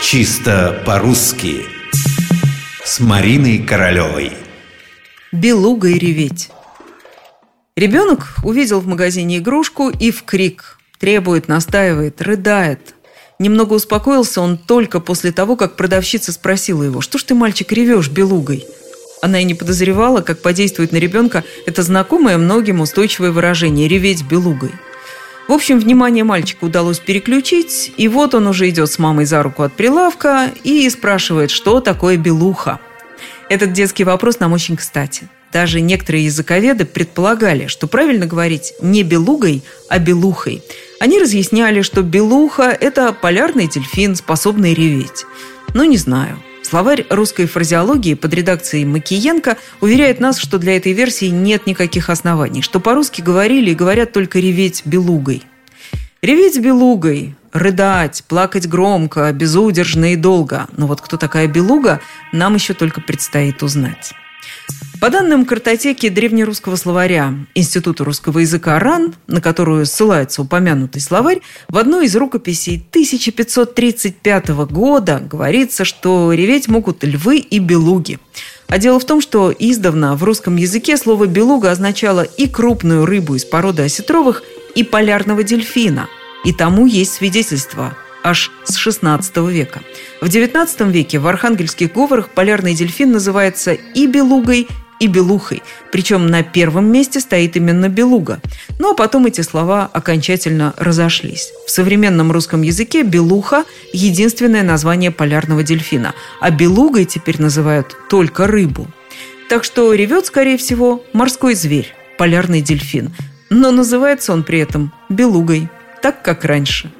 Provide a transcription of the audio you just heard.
Чисто по-русски. С Мариной Королевой. Белуга и реветь. Ребенок увидел в магазине игрушку и в крик. Требует, настаивает, рыдает. Немного успокоился он только после того, как продавщица спросила его «Что ж ты, мальчик, ревешь белугой?» Она и не подозревала, как подействует на ребенка это знакомое многим устойчивое выражение «реветь белугой». В общем, внимание мальчика удалось переключить, и вот он уже идет с мамой за руку от прилавка и спрашивает, что такое белуха. Этот детский вопрос нам очень кстати. Даже некоторые языковеды предполагали, что правильно говорить не белугой, а белухой. Они разъясняли, что белуха – это полярный дельфин, способный реветь. Но не знаю. Словарь русской фразеологии под редакцией Макиенко уверяет нас, что для этой версии нет никаких оснований, что по-русски говорили и говорят только «реветь белугой». Реветь белугой, рыдать, плакать громко, безудержно и долго. Но вот кто такая белуга, нам еще только предстоит узнать. По данным картотеки древнерусского словаря Института русского языка РАН, на которую ссылается упомянутый словарь, в одной из рукописей 1535 года говорится, что реветь могут львы и белуги. А дело в том, что издавна в русском языке слово «белуга» означало и крупную рыбу из породы осетровых, и полярного дельфина. И тому есть свидетельство аж с XVI века. В XIX веке в архангельских говорах полярный дельфин называется и белугой, и белухой. Причем на первом месте стоит именно белуга. Ну а потом эти слова окончательно разошлись. В современном русском языке белуха – единственное название полярного дельфина, а белугой теперь называют только рыбу. Так что ревет, скорее всего, морской зверь – полярный дельфин. Но называется он при этом белугой, так как раньше –